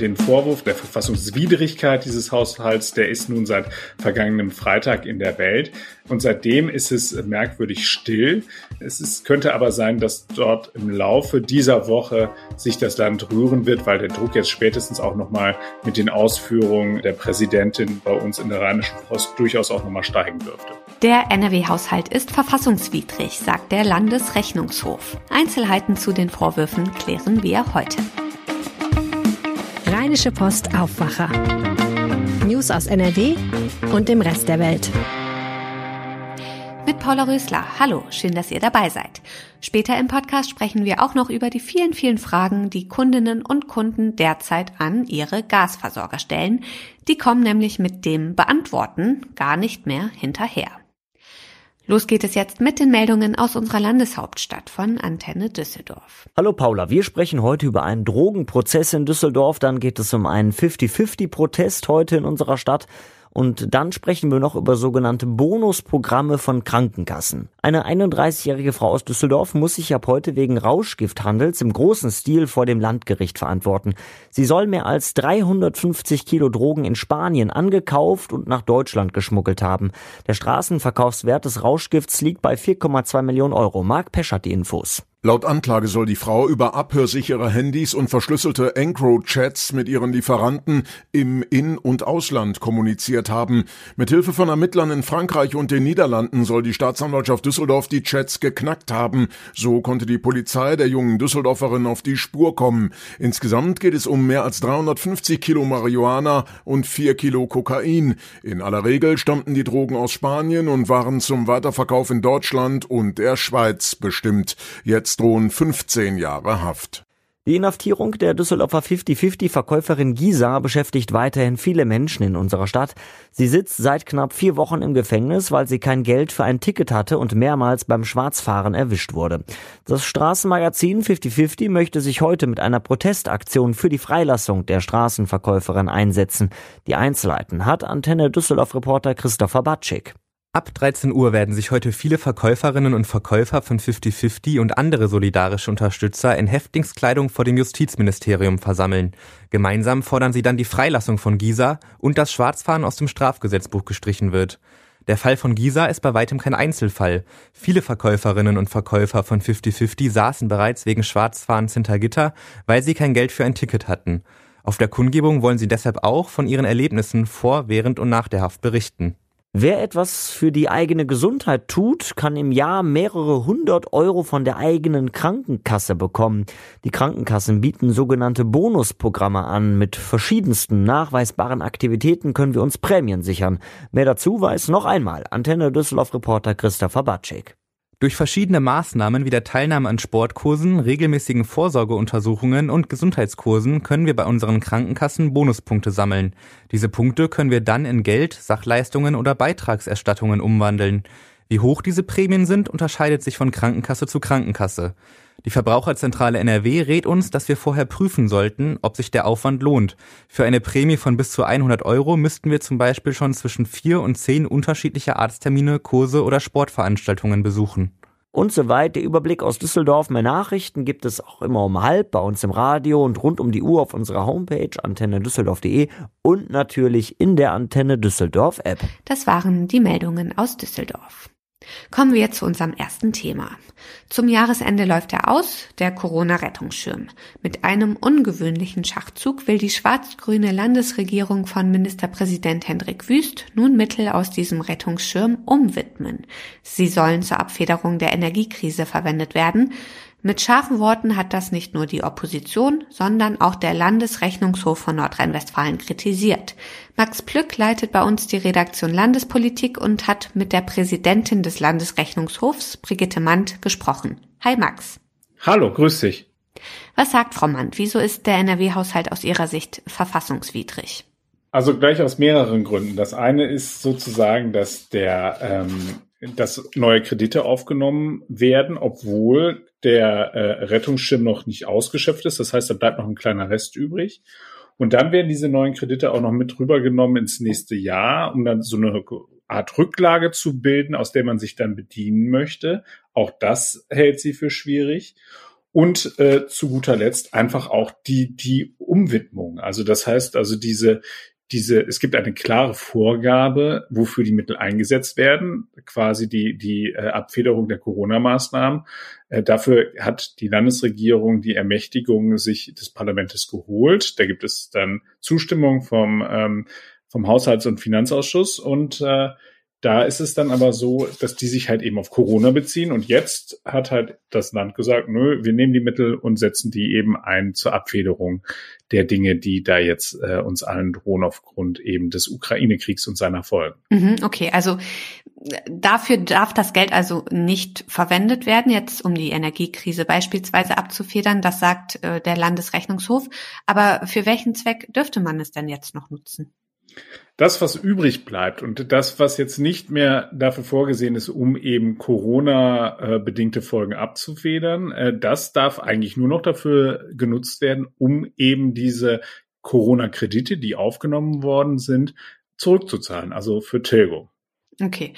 den Vorwurf der Verfassungswidrigkeit dieses Haushalts, der ist nun seit vergangenem Freitag in der Welt. Und seitdem ist es merkwürdig still. Es ist, könnte aber sein, dass dort im Laufe dieser Woche sich das Land rühren wird, weil der Druck jetzt spätestens auch nochmal mit den Ausführungen der Präsidentin bei uns in der Rheinischen Post durchaus auch nochmal steigen dürfte. Der NRW-Haushalt ist verfassungswidrig, sagt der Landesrechnungshof. Einzelheiten zu den Vorwürfen klären wir heute. Rheinische Post Aufwacher. News aus NRW und dem Rest der Welt. Mit Paula Rösler. Hallo, schön, dass ihr dabei seid. Später im Podcast sprechen wir auch noch über die vielen, vielen Fragen, die Kundinnen und Kunden derzeit an ihre Gasversorger stellen. Die kommen nämlich mit dem Beantworten gar nicht mehr hinterher. Los geht es jetzt mit den Meldungen aus unserer Landeshauptstadt von Antenne Düsseldorf. Hallo Paula, wir sprechen heute über einen Drogenprozess in Düsseldorf. Dann geht es um einen 50-50-Protest heute in unserer Stadt. Und dann sprechen wir noch über sogenannte Bonusprogramme von Krankenkassen. Eine 31-jährige Frau aus Düsseldorf muss sich ab heute wegen Rauschgifthandels im großen Stil vor dem Landgericht verantworten. Sie soll mehr als 350 Kilo Drogen in Spanien angekauft und nach Deutschland geschmuggelt haben. Der Straßenverkaufswert des Rauschgifts liegt bei 4,2 Millionen Euro. Marc Pesch hat die Infos. Laut Anklage soll die Frau über abhörsichere Handys und verschlüsselte Encro-Chats mit ihren Lieferanten im In- und Ausland kommuniziert haben. Mithilfe von Ermittlern in Frankreich und den Niederlanden soll die Staatsanwaltschaft Düsseldorf die Chats geknackt haben. So konnte die Polizei der jungen Düsseldorferin auf die Spur kommen. Insgesamt geht es um mehr als 350 Kilo Marihuana und 4 Kilo Kokain. In aller Regel stammten die Drogen aus Spanien und waren zum Weiterverkauf in Deutschland und der Schweiz bestimmt. Jetzt Drohen 15 Jahre Haft. Die Inhaftierung der Düsseldorfer 50-50-Verkäuferin Gisa beschäftigt weiterhin viele Menschen in unserer Stadt. Sie sitzt seit knapp vier Wochen im Gefängnis, weil sie kein Geld für ein Ticket hatte und mehrmals beim Schwarzfahren erwischt wurde. Das Straßenmagazin 50-50 möchte sich heute mit einer Protestaktion für die Freilassung der Straßenverkäuferin einsetzen. Die Einzelheiten hat Antenne Düsseldorf-Reporter Christopher Batschik. Ab 13 Uhr werden sich heute viele Verkäuferinnen und Verkäufer von 5050 und andere solidarische Unterstützer in Häftlingskleidung vor dem Justizministerium versammeln. Gemeinsam fordern sie dann die Freilassung von Gisa und dass Schwarzfahren aus dem Strafgesetzbuch gestrichen wird. Der Fall von Gisa ist bei weitem kein Einzelfall. Viele Verkäuferinnen und Verkäufer von 5050 saßen bereits wegen Schwarzfahrens hinter Gitter, weil sie kein Geld für ein Ticket hatten. Auf der Kundgebung wollen sie deshalb auch von ihren Erlebnissen vor, während und nach der Haft berichten. Wer etwas für die eigene Gesundheit tut, kann im Jahr mehrere hundert Euro von der eigenen Krankenkasse bekommen. Die Krankenkassen bieten sogenannte Bonusprogramme an. Mit verschiedensten nachweisbaren Aktivitäten können wir uns Prämien sichern. Mehr dazu weiß noch einmal Antenne Düsseldorf Reporter Christopher Batschik. Durch verschiedene Maßnahmen wie der Teilnahme an Sportkursen, regelmäßigen Vorsorgeuntersuchungen und Gesundheitskursen können wir bei unseren Krankenkassen Bonuspunkte sammeln. Diese Punkte können wir dann in Geld, Sachleistungen oder Beitragserstattungen umwandeln. Wie hoch diese Prämien sind, unterscheidet sich von Krankenkasse zu Krankenkasse. Die Verbraucherzentrale NRW rät uns, dass wir vorher prüfen sollten, ob sich der Aufwand lohnt. Für eine Prämie von bis zu 100 Euro müssten wir zum Beispiel schon zwischen vier und zehn unterschiedliche Arzttermine, Kurse oder Sportveranstaltungen besuchen. Und soweit der Überblick aus Düsseldorf. Mehr Nachrichten gibt es auch immer um halb bei uns im Radio und rund um die Uhr auf unserer Homepage antennedüsseldorf.de und natürlich in der Antenne Düsseldorf App. Das waren die Meldungen aus Düsseldorf. Kommen wir zu unserem ersten Thema. Zum Jahresende läuft er aus, der Corona-Rettungsschirm. Mit einem ungewöhnlichen Schachzug will die schwarz-grüne Landesregierung von Ministerpräsident Hendrik Wüst nun Mittel aus diesem Rettungsschirm umwidmen. Sie sollen zur Abfederung der Energiekrise verwendet werden. Mit scharfen Worten hat das nicht nur die Opposition, sondern auch der Landesrechnungshof von Nordrhein-Westfalen kritisiert. Max Plück leitet bei uns die Redaktion Landespolitik und hat mit der Präsidentin des Landesrechnungshofs, Brigitte Mandt, gesprochen. Hi Max. Hallo, grüß dich. Was sagt Frau Mandt? Wieso ist der NRW-Haushalt aus Ihrer Sicht verfassungswidrig? Also gleich aus mehreren Gründen. Das eine ist sozusagen, dass der ähm, dass neue Kredite aufgenommen werden, obwohl der äh, Rettungsschirm noch nicht ausgeschöpft ist. Das heißt, da bleibt noch ein kleiner Rest übrig. Und dann werden diese neuen Kredite auch noch mit rübergenommen ins nächste Jahr, um dann so eine Art Rücklage zu bilden, aus der man sich dann bedienen möchte. Auch das hält sie für schwierig. Und äh, zu guter Letzt einfach auch die, die Umwidmung. Also das heißt also diese, diese, es gibt eine klare Vorgabe, wofür die Mittel eingesetzt werden, quasi die, die äh, Abfederung der Corona-Maßnahmen. Äh, dafür hat die Landesregierung die Ermächtigung sich des Parlaments geholt. Da gibt es dann Zustimmung vom, ähm, vom Haushalts- und Finanzausschuss und äh, da ist es dann aber so, dass die sich halt eben auf Corona beziehen. Und jetzt hat halt das Land gesagt, nö, wir nehmen die Mittel und setzen die eben ein zur Abfederung der Dinge, die da jetzt äh, uns allen drohen aufgrund eben des Ukraine-Kriegs und seiner Folgen. Mhm, okay, also dafür darf das Geld also nicht verwendet werden, jetzt um die Energiekrise beispielsweise abzufedern. Das sagt äh, der Landesrechnungshof. Aber für welchen Zweck dürfte man es denn jetzt noch nutzen? Das, was übrig bleibt und das, was jetzt nicht mehr dafür vorgesehen ist, um eben Corona-bedingte Folgen abzufedern, äh, das darf eigentlich nur noch dafür genutzt werden, um eben diese Corona-Kredite, die aufgenommen worden sind, zurückzuzahlen, also für Tilgung. Okay.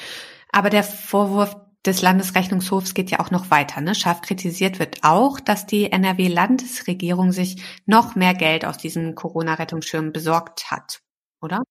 Aber der Vorwurf des Landesrechnungshofs geht ja auch noch weiter. Ne? Scharf kritisiert wird auch, dass die NRW-Landesregierung sich noch mehr Geld aus diesen Corona-Rettungsschirmen besorgt hat, oder?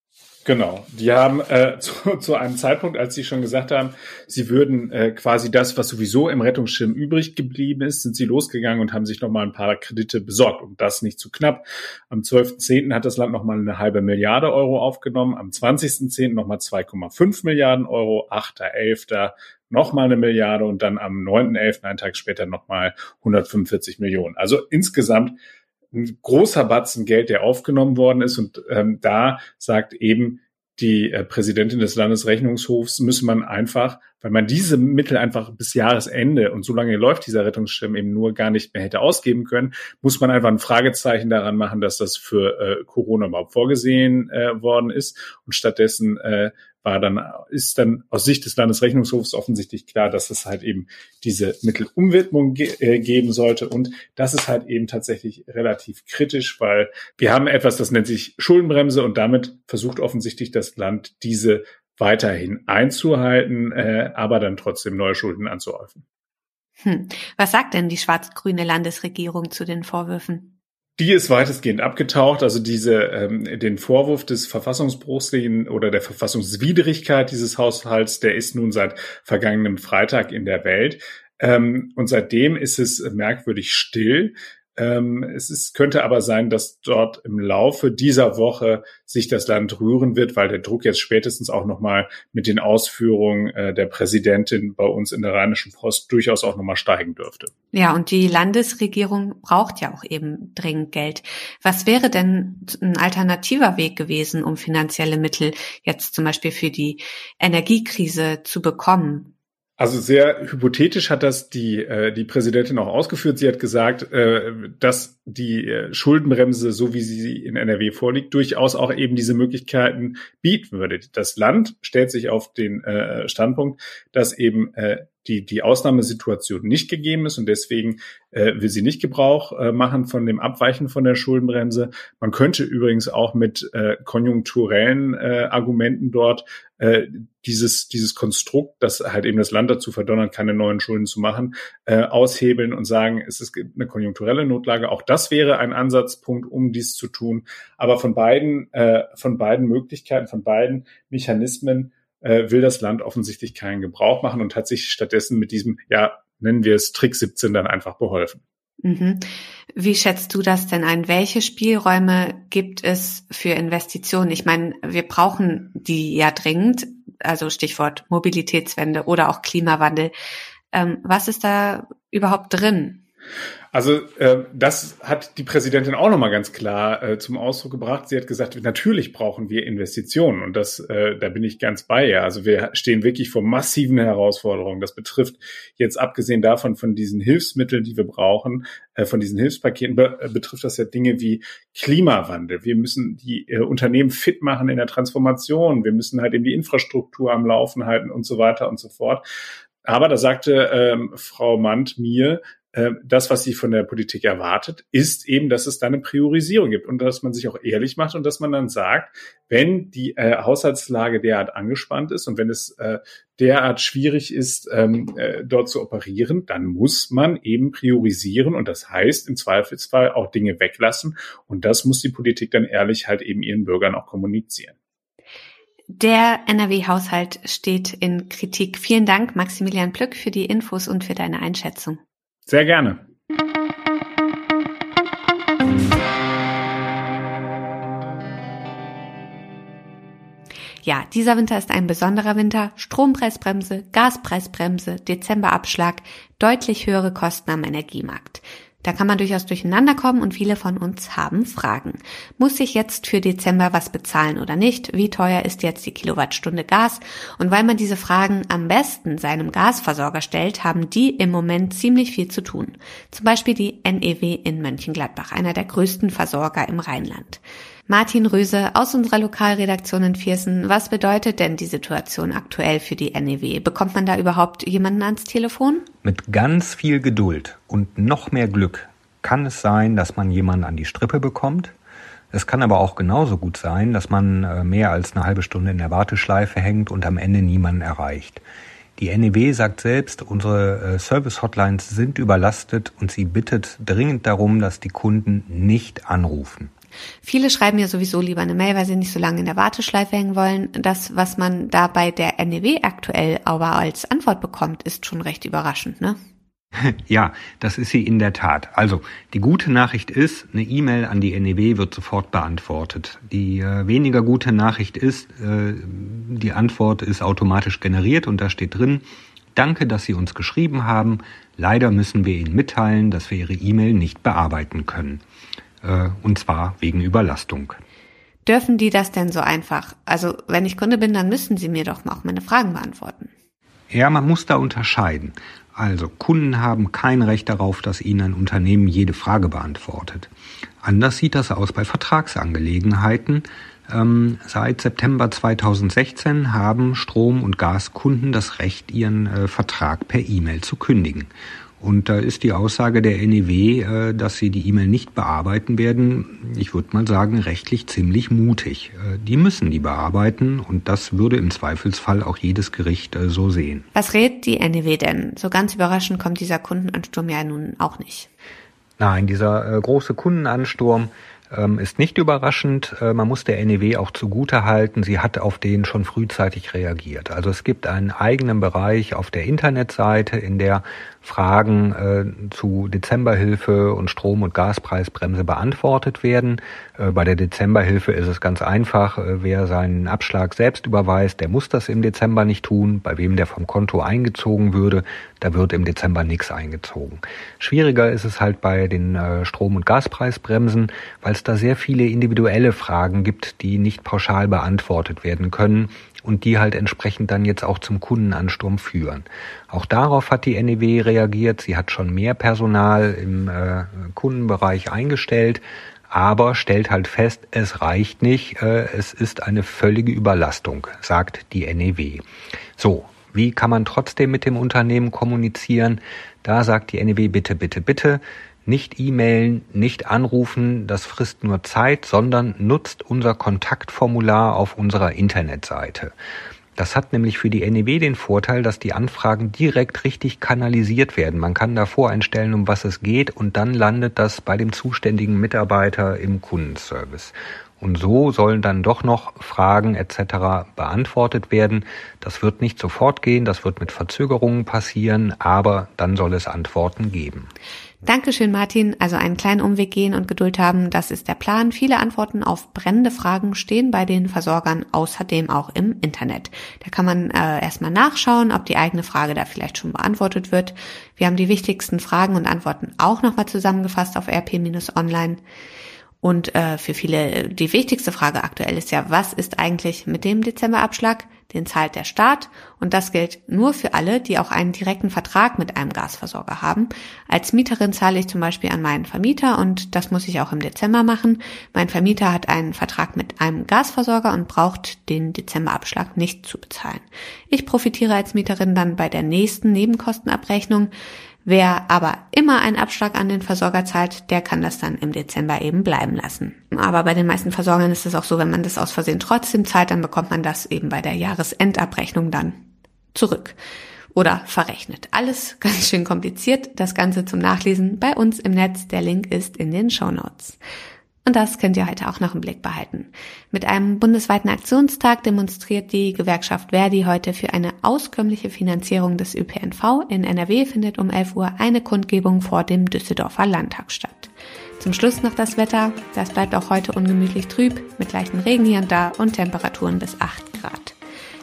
Genau. Die haben äh, zu, zu einem Zeitpunkt, als sie schon gesagt haben, sie würden äh, quasi das, was sowieso im Rettungsschirm übrig geblieben ist, sind sie losgegangen und haben sich nochmal ein paar Kredite besorgt. Und das nicht zu knapp. Am 12.10. hat das Land nochmal eine halbe Milliarde Euro aufgenommen, am 20.10. nochmal 2,5 Milliarden Euro, 8.11. nochmal eine Milliarde und dann am 9.11., einen Tag später nochmal 145 Millionen. Also insgesamt ein großer Batzen Geld, der aufgenommen worden ist. Und ähm, da sagt eben die äh, Präsidentin des Landesrechnungshofs, müsse man einfach, weil man diese Mittel einfach bis Jahresende und so lange läuft dieser Rettungsschirm eben nur gar nicht mehr hätte ausgeben können, muss man einfach ein Fragezeichen daran machen, dass das für äh, Corona überhaupt vorgesehen äh, worden ist. Und stattdessen äh, war dann, ist dann aus Sicht des Landesrechnungshofs offensichtlich klar, dass es halt eben diese Mittelumwidmung ge äh, geben sollte. Und das ist halt eben tatsächlich relativ kritisch, weil wir haben etwas, das nennt sich Schuldenbremse und damit versucht offensichtlich das Land diese weiterhin einzuhalten, äh, aber dann trotzdem neue Schulden anzuhäufen. Hm. Was sagt denn die schwarz-grüne Landesregierung zu den Vorwürfen? Die ist weitestgehend abgetaucht. Also diese ähm, den Vorwurf des Verfassungsbruchs oder der Verfassungswidrigkeit dieses Haushalts, der ist nun seit vergangenem Freitag in der Welt. Ähm, und seitdem ist es merkwürdig still. Ähm, es ist, könnte aber sein, dass dort im Laufe dieser Woche sich das Land rühren wird, weil der Druck jetzt spätestens auch nochmal mit den Ausführungen äh, der Präsidentin bei uns in der Rheinischen Post durchaus auch nochmal steigen dürfte. Ja, und die Landesregierung braucht ja auch eben dringend Geld. Was wäre denn ein alternativer Weg gewesen, um finanzielle Mittel jetzt zum Beispiel für die Energiekrise zu bekommen? Also sehr hypothetisch hat das die, äh, die Präsidentin auch ausgeführt. Sie hat gesagt, äh, dass die äh, Schuldenbremse, so wie sie in NRW vorliegt, durchaus auch eben diese Möglichkeiten bieten würde. Das Land stellt sich auf den äh, Standpunkt, dass eben äh, die, die Ausnahmesituation nicht gegeben ist und deswegen äh, will sie nicht Gebrauch äh, machen von dem Abweichen von der Schuldenbremse. Man könnte übrigens auch mit äh, konjunkturellen äh, Argumenten dort äh, dieses, dieses Konstrukt, das halt eben das Land dazu verdonnert, keine neuen Schulden zu machen, äh, aushebeln und sagen, es ist eine konjunkturelle Notlage. Auch das wäre ein Ansatzpunkt, um dies zu tun. Aber von beiden, äh, von beiden Möglichkeiten, von beiden Mechanismen äh, will das Land offensichtlich keinen Gebrauch machen und hat sich stattdessen mit diesem, ja, nennen wir es Trick 17 dann einfach beholfen. Mhm. Wie schätzt du das denn ein? Welche Spielräume gibt es für Investitionen? Ich meine, wir brauchen die ja dringend, also Stichwort Mobilitätswende oder auch Klimawandel. Ähm, was ist da überhaupt drin? Also äh, das hat die Präsidentin auch nochmal ganz klar äh, zum Ausdruck gebracht. Sie hat gesagt, natürlich brauchen wir Investitionen und das, äh, da bin ich ganz bei ihr. Also wir stehen wirklich vor massiven Herausforderungen. Das betrifft jetzt abgesehen davon von diesen Hilfsmitteln, die wir brauchen, äh, von diesen Hilfspaketen, be äh, betrifft das ja Dinge wie Klimawandel. Wir müssen die äh, Unternehmen fit machen in der Transformation. Wir müssen halt eben die Infrastruktur am Laufen halten und so weiter und so fort. Aber da sagte ähm, Frau Mandt mir, das, was sie von der Politik erwartet, ist eben, dass es da eine Priorisierung gibt und dass man sich auch ehrlich macht und dass man dann sagt, wenn die äh, Haushaltslage derart angespannt ist und wenn es äh, derart schwierig ist, ähm, äh, dort zu operieren, dann muss man eben priorisieren und das heißt im Zweifelsfall auch Dinge weglassen und das muss die Politik dann ehrlich halt eben ihren Bürgern auch kommunizieren. Der NRW-Haushalt steht in Kritik. Vielen Dank, Maximilian Plück, für die Infos und für deine Einschätzung. Sehr gerne. Ja, dieser Winter ist ein besonderer Winter. Strompreisbremse, Gaspreisbremse, Dezemberabschlag, deutlich höhere Kosten am Energiemarkt. Da kann man durchaus durcheinander kommen und viele von uns haben Fragen. Muss ich jetzt für Dezember was bezahlen oder nicht? Wie teuer ist jetzt die Kilowattstunde Gas? Und weil man diese Fragen am besten seinem Gasversorger stellt, haben die im Moment ziemlich viel zu tun. Zum Beispiel die NEW in Mönchengladbach, einer der größten Versorger im Rheinland. Martin Röse aus unserer Lokalredaktion in Viersen. Was bedeutet denn die Situation aktuell für die NEW? Bekommt man da überhaupt jemanden ans Telefon? Mit ganz viel Geduld und noch mehr Glück kann es sein, dass man jemanden an die Strippe bekommt. Es kann aber auch genauso gut sein, dass man äh, mehr als eine halbe Stunde in der Warteschleife hängt und am Ende niemanden erreicht. Die NEW sagt selbst, unsere äh, Service-Hotlines sind überlastet und sie bittet dringend darum, dass die Kunden nicht anrufen. Viele schreiben ja sowieso lieber eine Mail, weil sie nicht so lange in der Warteschleife hängen wollen. Das, was man da bei der NEW aktuell aber als Antwort bekommt, ist schon recht überraschend, ne? Ja, das ist sie in der Tat. Also, die gute Nachricht ist, eine E-Mail an die NEW wird sofort beantwortet. Die äh, weniger gute Nachricht ist, äh, die Antwort ist automatisch generiert und da steht drin, danke, dass Sie uns geschrieben haben. Leider müssen wir Ihnen mitteilen, dass wir Ihre E-Mail nicht bearbeiten können äh, und zwar wegen Überlastung. Dürfen die das denn so einfach? Also wenn ich Kunde bin, dann müssen sie mir doch auch meine Fragen beantworten. Ja, man muss da unterscheiden. Also Kunden haben kein Recht darauf, dass ihnen ein Unternehmen jede Frage beantwortet. Anders sieht das aus bei Vertragsangelegenheiten. Ähm, seit September 2016 haben Strom- und Gaskunden das Recht, ihren äh, Vertrag per E-Mail zu kündigen. Und da ist die Aussage der NEW, äh, dass sie die E-Mail nicht bearbeiten werden, ich würde mal sagen, rechtlich ziemlich mutig. Äh, die müssen die bearbeiten und das würde im Zweifelsfall auch jedes Gericht äh, so sehen. Was rät die NEW denn? So ganz überraschend kommt dieser Kundenansturm ja nun auch nicht. Nein, dieser große Kundenansturm ähm, ist nicht überraschend. Man muss der NEW auch zugute halten, sie hat auf den schon frühzeitig reagiert. Also es gibt einen eigenen Bereich auf der Internetseite, in der Fragen äh, zu Dezemberhilfe und Strom- und Gaspreisbremse beantwortet werden. Äh, bei der Dezemberhilfe ist es ganz einfach. Äh, wer seinen Abschlag selbst überweist, der muss das im Dezember nicht tun. Bei wem der vom Konto eingezogen würde, da wird im Dezember nichts eingezogen. Schwieriger ist es halt bei den äh, Strom- und Gaspreisbremsen, weil es da sehr viele individuelle Fragen gibt, die nicht pauschal beantwortet werden können und die halt entsprechend dann jetzt auch zum Kundenansturm führen. Auch darauf hat die NEW reagiert. Sie hat schon mehr Personal im äh, Kundenbereich eingestellt, aber stellt halt fest, es reicht nicht, äh, es ist eine völlige Überlastung, sagt die NEW. So, wie kann man trotzdem mit dem Unternehmen kommunizieren? Da sagt die NEW bitte, bitte, bitte, nicht E-Mailen, nicht anrufen, das frisst nur Zeit, sondern nutzt unser Kontaktformular auf unserer Internetseite. Das hat nämlich für die NEW den Vorteil, dass die Anfragen direkt richtig kanalisiert werden. Man kann da voreinstellen, um was es geht, und dann landet das bei dem zuständigen Mitarbeiter im Kundenservice. Und so sollen dann doch noch Fragen etc. beantwortet werden. Das wird nicht sofort gehen, das wird mit Verzögerungen passieren, aber dann soll es Antworten geben. Dankeschön, Martin. Also einen kleinen Umweg gehen und Geduld haben, das ist der Plan. Viele Antworten auf brennende Fragen stehen bei den Versorgern außerdem auch im Internet. Da kann man äh, erstmal nachschauen, ob die eigene Frage da vielleicht schon beantwortet wird. Wir haben die wichtigsten Fragen und Antworten auch nochmal zusammengefasst auf rp-online. Und äh, für viele die wichtigste Frage aktuell ist ja, was ist eigentlich mit dem Dezemberabschlag? Den zahlt der Staat und das gilt nur für alle, die auch einen direkten Vertrag mit einem Gasversorger haben. Als Mieterin zahle ich zum Beispiel an meinen Vermieter und das muss ich auch im Dezember machen. Mein Vermieter hat einen Vertrag mit einem Gasversorger und braucht den Dezemberabschlag nicht zu bezahlen. Ich profitiere als Mieterin dann bei der nächsten Nebenkostenabrechnung Wer aber immer einen Abschlag an den Versorger zahlt, der kann das dann im Dezember eben bleiben lassen. Aber bei den meisten Versorgern ist es auch so, wenn man das aus Versehen trotzdem zahlt, dann bekommt man das eben bei der Jahresendabrechnung dann zurück oder verrechnet. Alles ganz schön kompliziert. Das Ganze zum Nachlesen bei uns im Netz. Der Link ist in den Show Notes. Und das könnt ihr heute auch noch im Blick behalten. Mit einem bundesweiten Aktionstag demonstriert die Gewerkschaft Verdi heute für eine auskömmliche Finanzierung des ÖPNV. In NRW findet um 11 Uhr eine Kundgebung vor dem Düsseldorfer Landtag statt. Zum Schluss noch das Wetter. Das bleibt auch heute ungemütlich trüb, mit leichten Regen hier und da und Temperaturen bis 8 Grad.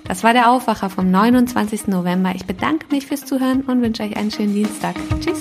Das war der Aufwacher vom 29. November. Ich bedanke mich fürs Zuhören und wünsche euch einen schönen Dienstag. Tschüss.